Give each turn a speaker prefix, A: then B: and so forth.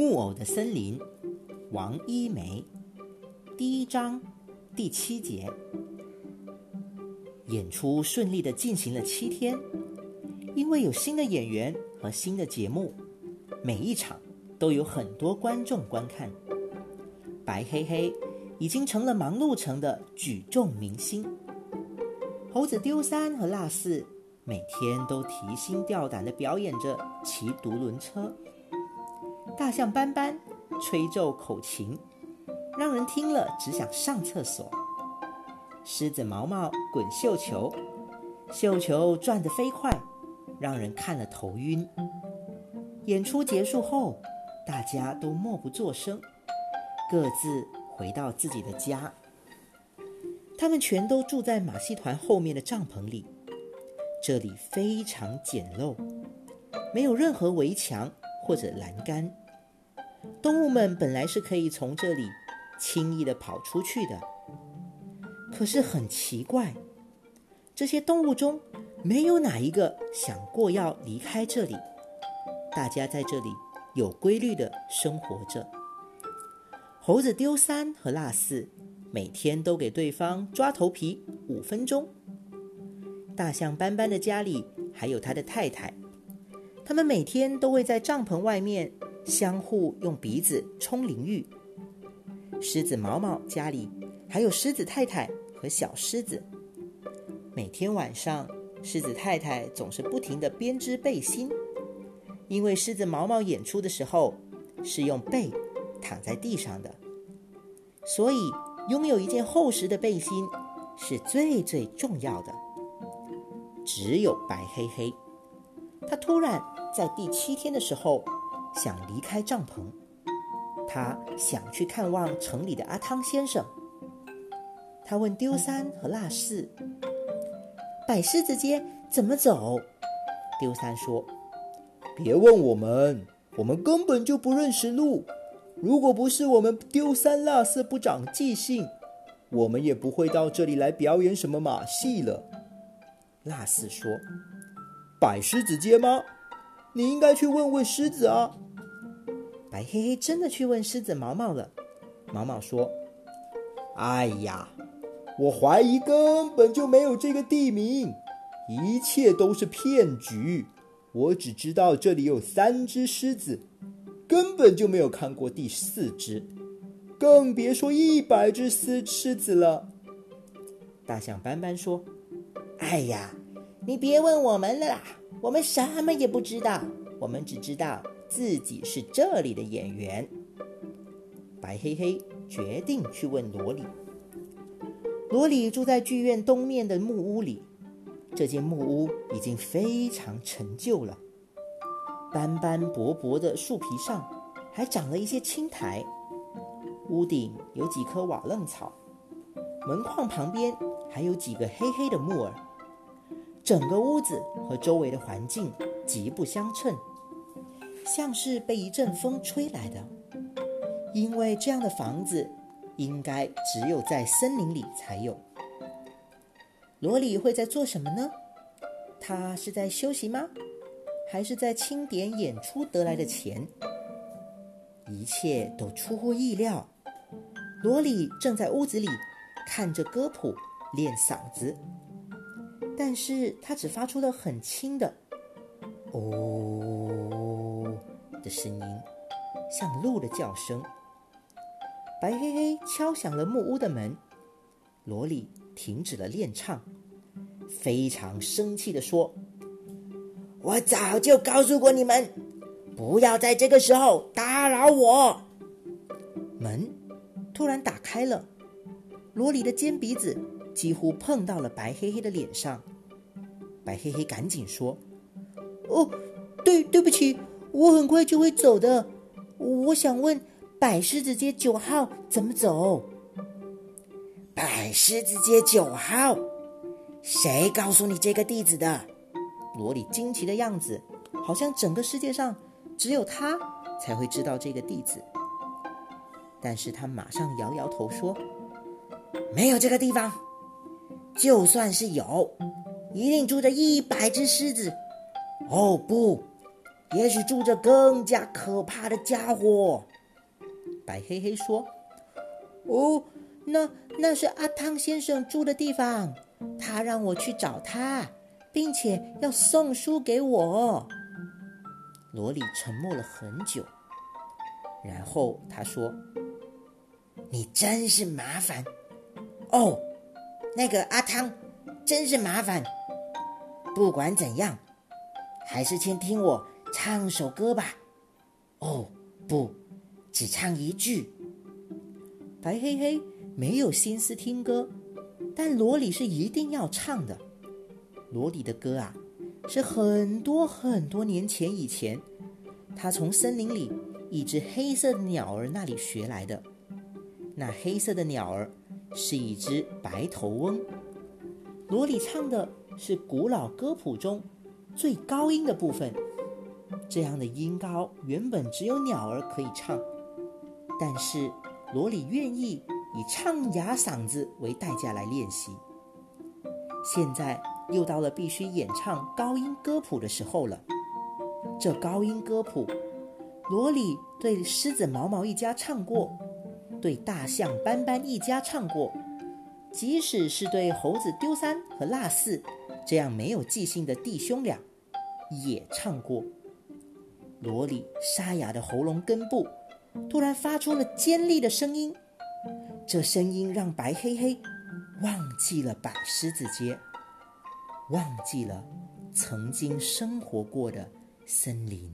A: 木偶的森林，王一梅，第一章第七节。演出顺利的进行了七天，因为有新的演员和新的节目，每一场都有很多观众观看。白黑黑已经成了忙碌城的举重明星。猴子丢三和辣四每天都提心吊胆的表演着骑独轮车。大象斑斑吹奏口琴，让人听了只想上厕所。狮子毛毛滚绣球，绣球转得飞快，让人看了头晕。演出结束后，大家都默不作声，各自回到自己的家。他们全都住在马戏团后面的帐篷里，这里非常简陋，没有任何围墙或者栏杆。动物们本来是可以从这里轻易的跑出去的，可是很奇怪，这些动物中没有哪一个想过要离开这里。大家在这里有规律的生活着。猴子丢三和辣四每天都给对方抓头皮五分钟。大象斑斑的家里还有他的太太，他们每天都会在帐篷外面。相互用鼻子冲淋浴。狮子毛毛家里还有狮子太太和小狮子。每天晚上，狮子太太总是不停地编织背心，因为狮子毛毛演出的时候是用背躺在地上的，所以拥有一件厚实的背心是最最重要的。只有白黑黑，他突然在第七天的时候。想离开帐篷，他想去看望城里的阿汤先生。他问丢三和辣四：“摆狮子街怎么走？”丢三说：“
B: 别问我们，我们根本就不认识路。如果不是我们丢三落四不长记性，我们也不会到这里来表演什么马戏了。”
A: 辣四说：“
B: 摆狮子街吗？”你应该去问问狮子啊！
A: 白黑黑真的去问狮子毛毛了。毛毛说：“
B: 哎呀，我怀疑根本就没有这个地名，一切都是骗局。我只知道这里有三只狮子，根本就没有看过第四只，更别说一百只狮狮子了。”
A: 大象斑斑说：“哎呀，你别问我们了啦。”我们什么也不知道，我们只知道自己是这里的演员。白黑黑决定去问罗里。罗里住在剧院东面的木屋里，这间木屋已经非常陈旧了，斑斑驳驳的树皮上还长了一些青苔，屋顶有几棵瓦楞草，门框旁边还有几个黑黑的木耳。整个屋子和周围的环境极不相称，像是被一阵风吹来的。因为这样的房子应该只有在森林里才有。罗里会在做什么呢？他是在休息吗？还是在清点演出得来的钱？一切都出乎意料。罗里正在屋子里看着歌谱练嗓子。但是它只发出了很轻的“哦”的声音，像鹿的叫声。白黑黑敲响了木屋的门，罗里停止了练唱，非常生气地说：“我早就告诉过你们，不要在这个时候打扰我。”门突然打开了，罗里的尖鼻子几乎碰到了白黑黑的脸上。白黑黑赶紧说：“哦，对，对不起，我很快就会走的。我想问，百狮子街九号怎么走？”百狮子街九号，谁告诉你这个地址的？罗里惊奇的样子，好像整个世界上只有他才会知道这个地址。但是他马上摇摇头说：“没有这个地方，就算是有。”一定住着一百只狮子。哦不，也许住着更加可怕的家伙。白黑黑说：“哦，那那是阿汤先生住的地方，他让我去找他，并且要送书给我。”罗里沉默了很久，然后他说：“你真是麻烦哦，那个阿汤真是麻烦。不管怎样，还是先听我唱首歌吧。哦，不，只唱一句。”白黑黑没有心思听歌，但罗里是一定要唱的。罗里的歌啊。是很多很多年前以前，他从森林里一只黑色的鸟儿那里学来的。那黑色的鸟儿是一只白头翁。罗里唱的是古老歌谱中最高音的部分，这样的音高原本只有鸟儿可以唱，但是罗里愿意以唱哑嗓子为代价来练习。现在。又到了必须演唱高音歌谱的时候了。这高音歌谱，罗里对狮子毛毛一家唱过，对大象斑斑一家唱过，即使是对猴子丢三和落四这样没有记性的弟兄俩，也唱过。罗里沙哑的喉咙根部突然发出了尖利的声音，这声音让白黑黑忘记了百狮子街。忘记了曾经生活过的森林。